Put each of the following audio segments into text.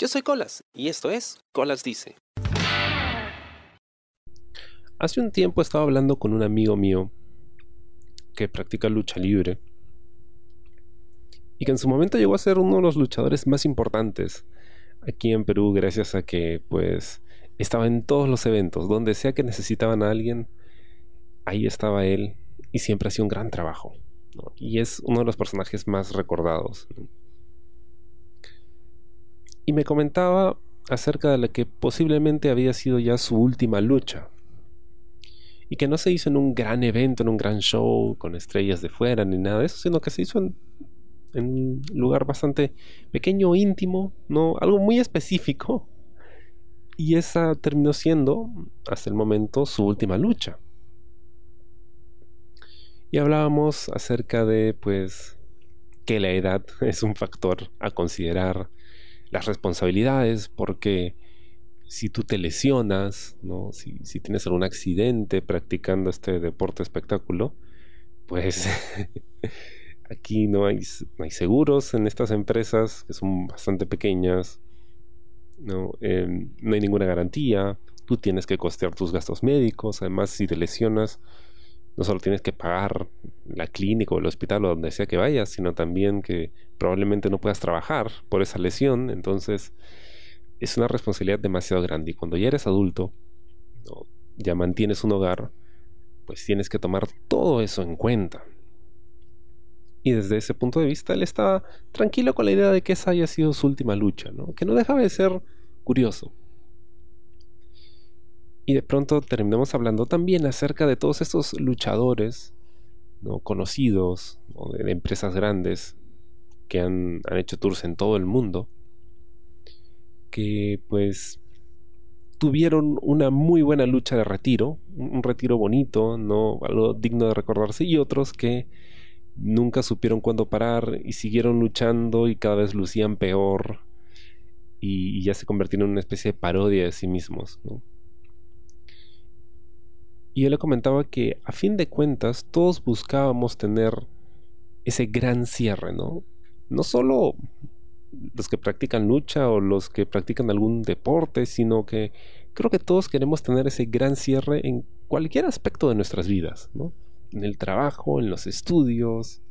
Yo soy Colas y esto es Colas Dice. Hace un tiempo estaba hablando con un amigo mío que practica lucha libre y que en su momento llegó a ser uno de los luchadores más importantes aquí en Perú gracias a que pues estaba en todos los eventos, donde sea que necesitaban a alguien, ahí estaba él y siempre hacía un gran trabajo. Y es uno de los personajes más recordados. Y me comentaba acerca de la que posiblemente había sido ya su última lucha. Y que no se hizo en un gran evento, en un gran show, con estrellas de fuera, ni nada de eso, sino que se hizo en, en un lugar bastante pequeño, íntimo, ¿no? algo muy específico. Y esa terminó siendo, hasta el momento, su última lucha y hablábamos acerca de pues que la edad es un factor a considerar, las responsabilidades, porque si tú te lesionas, ¿no? si, tienes algún accidente practicando este deporte espectáculo, pues aquí no hay, no hay seguros en estas empresas que son bastante pequeñas, no, em, no hay ninguna garantía, tú tienes que costear tus gastos médicos, además si te lesionas, no solo tienes que pagar la clínica o el hospital o donde sea que vayas, sino también que probablemente no puedas trabajar por esa lesión. Entonces, es una responsabilidad demasiado grande. Y cuando ya eres adulto, ya mantienes un hogar, pues tienes que tomar todo eso en cuenta. Y desde ese punto de vista, él estaba tranquilo con la idea de que esa haya sido su última lucha, ¿no? que no dejaba de ser curioso. Y de pronto terminamos hablando también acerca de todos estos luchadores ¿no? conocidos de empresas grandes que han, hecho tours en todo el mundo que pues tuvieron una muy buena lucha de retiro, un retiro bonito, no algo digno de recordarse, y otros que nunca supieron cuándo parar y siguieron luchando y cada vez lucían peor y, ya se convirtieron en una especie de parodia de sí mismos. Y él le comentaba que a fin de cuentas todos buscábamos tener ese gran cierre, ¿no? No solo los que practican lucha o los que practican algún deporte, sino que creo que todos queremos tener ese gran cierre en cualquier aspecto de nuestras vidas, ¿no? En el trabajo, en los estudios,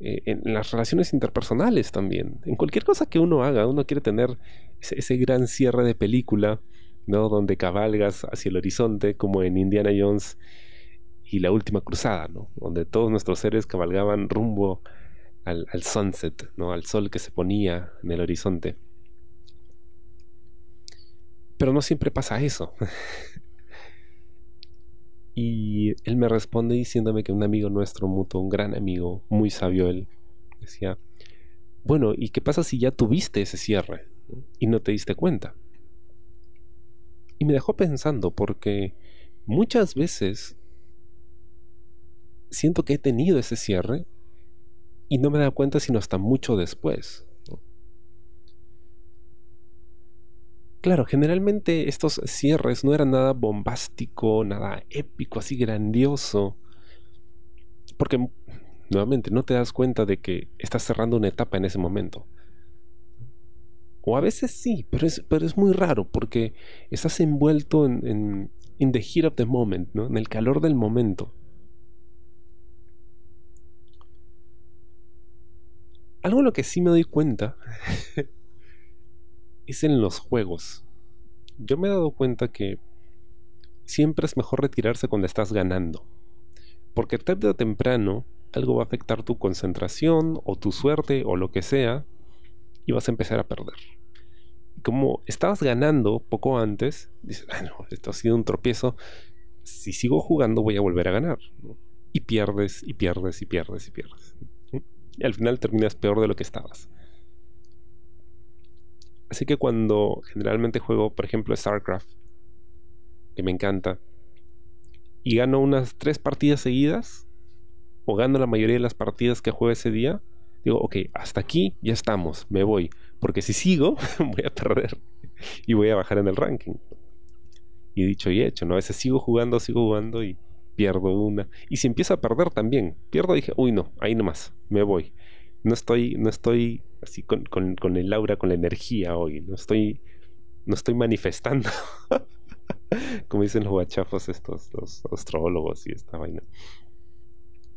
eh, en las relaciones interpersonales también. En cualquier cosa que uno haga, uno quiere tener ese gran cierre de película ¿no? Donde cabalgas hacia el horizonte, como en Indiana Jones y la última cruzada, ¿no? Donde todos nuestros seres cabalgaban rumbo al, sunset, ¿no? Al sol que se ponía en el horizonte. Pero no siempre pasa eso. y él me responde diciéndome que un amigo nuestro mutuo, un gran amigo, muy sabio él, decía, bueno, ¿y qué pasa si ya tuviste ese cierre y no te diste cuenta? Y me dejó pensando porque muchas veces siento que he tenido ese cierre y no me he dado cuenta sino hasta mucho después. Claro, generalmente estos cierres no eran nada bombástico, nada épico, así grandioso. Porque, nuevamente, no te das cuenta de que estás cerrando una etapa en ese momento. O a veces sí, pero es, pero es muy raro porque estás envuelto en, en the heat of the moment, ¿no? En el calor del momento. Algo en lo que sí me doy cuenta es en los juegos. Yo me he dado cuenta que siempre es mejor retirarse cuando estás ganando. Porque tarde o temprano algo va a afectar tu concentración o tu suerte o lo que sea y vas a empezar a perder. Como estabas ganando poco antes, dices, bueno, esto ha sido un tropiezo, si sigo jugando voy a volver a ganar. Y pierdes, y pierdes, y pierdes, y pierdes. Y al final terminas peor de lo que estabas. Así que cuando generalmente juego, por ejemplo, StarCraft, que me encanta, y gano unas tres partidas seguidas, o gano la mayoría de las partidas que juego ese día, digo, ok, hasta aquí ya estamos, me voy. Porque si sigo, voy a perder y voy a bajar en el ranking. Y dicho y hecho, ¿no? A veces sigo jugando, sigo jugando y pierdo una. Y si empiezo a perder también, pierdo, dije, uy, no, ahí nomás, me voy. no estoy, no estoy así con, con, el aura, con la energía hoy. No estoy, no estoy manifestando. Como dicen los guachafos estos, los astrólogos y esta vaina.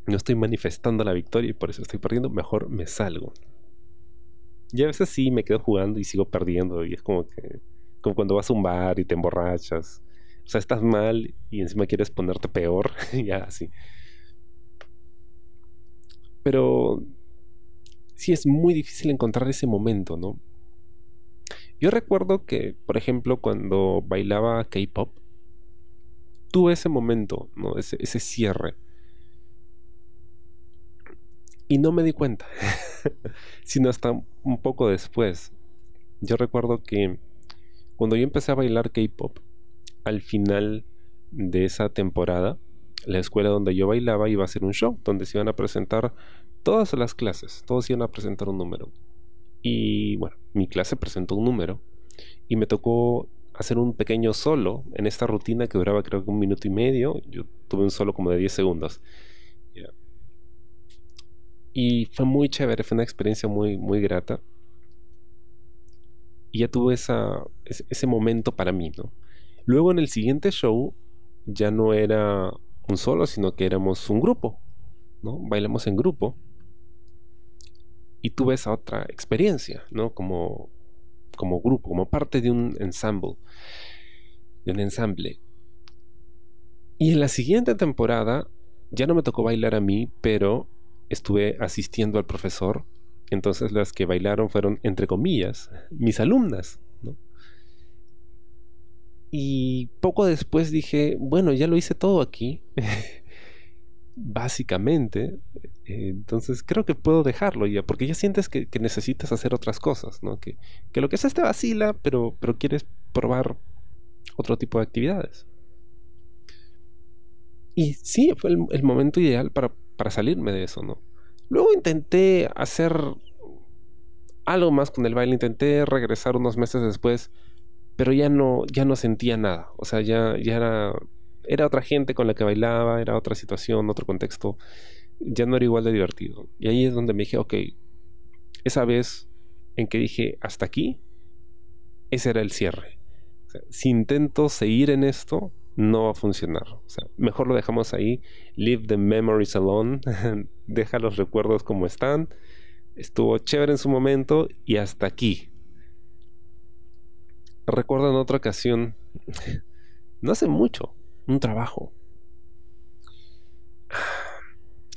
No estoy manifestando la victoria y por eso estoy perdiendo. Mejor me salgo. Y a veces sí me quedo jugando y sigo perdiendo. Y es como que. Como cuando vas a un bar y te emborrachas. O sea, estás mal y encima quieres ponerte peor. ya así. Pero sí es muy difícil encontrar ese momento, ¿no? Yo recuerdo que, por ejemplo, cuando bailaba K-pop, tuve ese momento, ¿no? Ese, ese cierre. Y no me di cuenta, sino hasta un poco después. Yo recuerdo que cuando yo empecé a bailar K-pop, al final de esa temporada, la escuela donde yo bailaba iba a hacer un show donde se iban a presentar todas las clases, todos iban a presentar un número. Y bueno, mi clase presentó un número y me tocó hacer un pequeño solo en esta rutina que duraba creo que un minuto y medio. Yo tuve un solo como de 10 segundos. Y fue muy chévere, fue una experiencia muy, muy grata. Y ya tuve esa, ese momento para mí, ¿no? Luego en el siguiente show ya no era un solo, sino que éramos un grupo, ¿no? Bailamos en grupo. Y tuve esa otra experiencia, ¿no? Como, como grupo, como parte de un ensemble, de un ensamble. Y en la siguiente temporada ya no me tocó bailar a mí, pero estuve asistiendo al profesor. Entonces las que bailaron fueron, entre comillas, mis alumnas. Y poco después dije, bueno, ya lo hice todo aquí, básicamente. entonces creo que puedo dejarlo ya, porque ya sientes que, necesitas hacer otras cosas, ¿no? Que, lo que es te vacila, pero, pero quieres probar otro tipo de actividades. Y sí, fue el, momento ideal para, para, salirme de eso, ¿no? Luego intenté hacer algo más con el baile, intenté regresar unos meses después pero ya no, ya no sentía nada. O sea, ya, era, era otra gente con la que bailaba, era otra situación, otro contexto. Ya no era igual de divertido. Y ahí es donde me dije, ok, esa vez en que dije, hasta aquí, ese era el cierre. si intento seguir en esto, no va a funcionar. O sea, mejor lo dejamos ahí. Leave the memories alone. Deja los recuerdos como están. Estuvo chévere en su momento y hasta aquí recuerdo en otra ocasión, no hace mucho, un trabajo.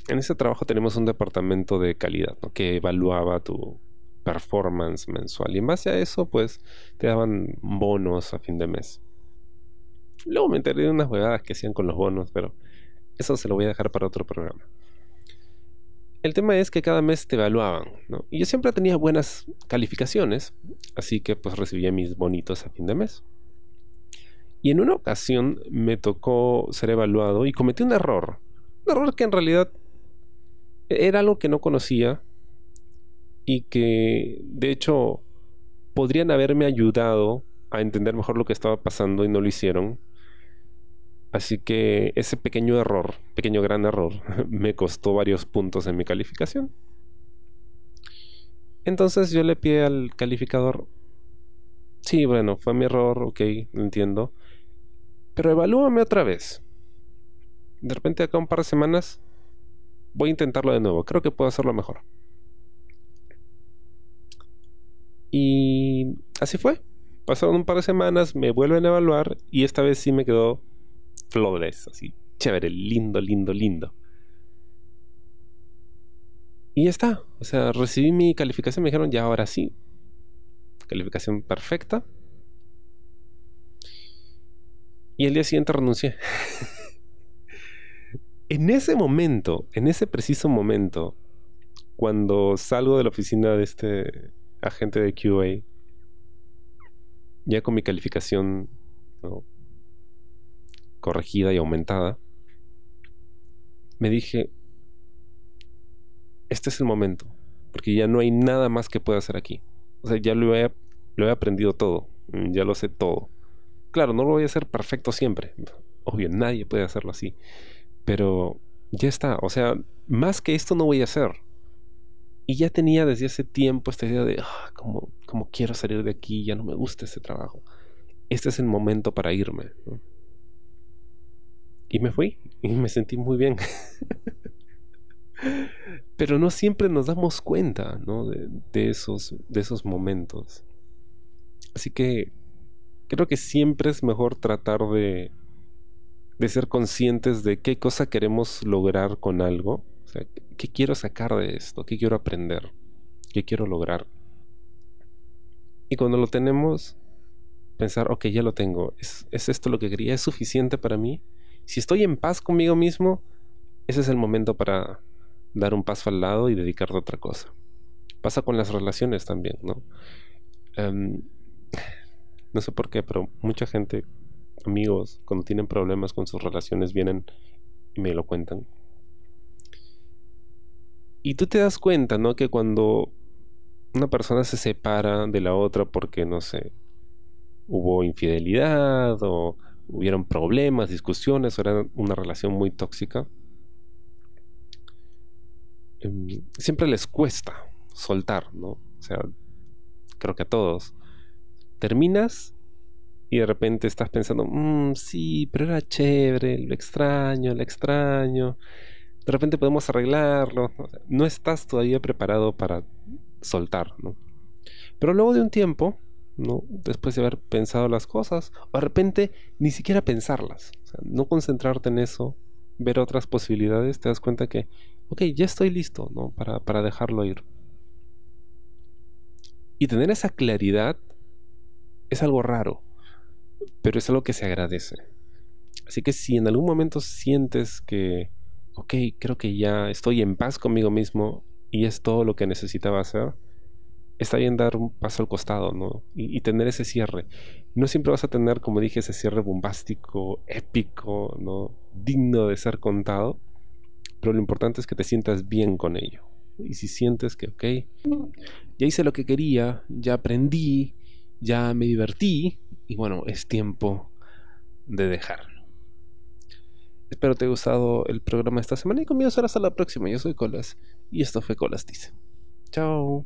En ese trabajo tenemos un departamento de calidad que evaluaba tu performance mensual y en base a eso pues te daban bonos a fin de mes. Luego me enteré de unas jugadas que hacían con los bonos, pero eso se lo voy a dejar para otro programa. El tema es que cada mes te evaluaban, Y yo siempre tenía buenas calificaciones, así que pues recibía mis bonitos a fin de mes. Y en una ocasión me tocó ser evaluado y cometí un error. Un error que en realidad era algo que no conocía y que de hecho podrían haberme ayudado a entender mejor lo que estaba pasando y no lo hicieron. Así que ese pequeño error, pequeño gran error, me costó varios puntos en mi calificación. Entonces yo le pide al calificador, sí, bueno, fue mi error, ok, entiendo, pero evalúame otra vez. De repente acá un par de semanas voy a intentarlo de nuevo, creo que puedo hacerlo mejor. Y así fue. Pasaron un par de semanas, me vuelven a evaluar y esta vez sí me quedó flawless, así, chévere, lindo, lindo, lindo. Y ya está, o sea, recibí mi calificación, me dijeron, ya ahora sí, calificación perfecta. Y el día siguiente renuncié. en ese momento, en ese preciso momento, cuando salgo de la oficina de este agente de QA, ya con mi calificación corregida y aumentada, me dije, este es el momento, porque ya no hay nada más que pueda hacer aquí. O sea, ya lo he, aprendido todo, mm, ya lo sé todo. Claro, no lo voy a hacer perfecto siempre, obvio, nadie puede hacerlo así, pero ya está, o sea, más que esto no voy a hacer. Y ya tenía desde hace tiempo esta idea de, ah, como, como quiero salir de aquí, ya no me gusta este trabajo. Este es el momento para irme. Y me fui y me sentí muy bien. Pero no siempre nos damos cuenta de, esos, de esos momentos. Así que creo que siempre es mejor tratar de, de ser conscientes de qué cosa queremos lograr con algo. O sea, ¿qué quiero sacar de esto? ¿Qué quiero aprender? ¿Qué quiero lograr? Y cuando lo tenemos, pensar, ok, ya lo tengo. ¿Es, ¿Es, esto lo que quería? ¿Es suficiente para mí? Si estoy en paz conmigo mismo, ese es el momento para dar un paso al lado y dedicarte a otra cosa. Pasa con las relaciones también, ¿no? Em, no sé por qué, pero mucha gente, amigos, cuando tienen problemas con sus relaciones, vienen y me lo cuentan. Y tú te das cuenta, ¿no? Que cuando una persona se separa de la otra porque, no sé, hubo infidelidad o hubieron problemas, discusiones, era una relación muy tóxica, Em, siempre les cuesta soltar, ¿no? O sea, creo que a todos. Terminas y de repente estás pensando, mmm, sí, pero era chévere, lo extraño, lo extraño. De repente podemos arreglarlo. No estás todavía preparado para soltar, ¿no? Pero luego de un tiempo, ¿no? Después de haber pensado las cosas, o de repente ni siquiera pensarlas. No concentrarte en eso, ver otras posibilidades, te das cuenta que ok, ya estoy listo, ¿no? Para, para dejarlo ir. Y tener esa claridad es algo raro, pero es algo que se agradece. Así que si en algún momento sientes que, ok, creo que ya estoy en paz conmigo mismo y es todo lo que necesitaba hacer, está bien dar un paso al costado, ¿no? Y, tener ese cierre. No siempre vas a tener, como dije, ese cierre bombástico, épico, ¿no? Digno de ser contado, pero lo importante es que te sientas bien con ello. Y si sientes que, ok, ya hice lo que quería, ya aprendí, ya me divertí, y bueno, es tiempo de dejarlo. Espero te haya gustado el programa esta semana y conmigo será hasta la próxima. Yo soy Colas y esto fue Colas Dice. Chao.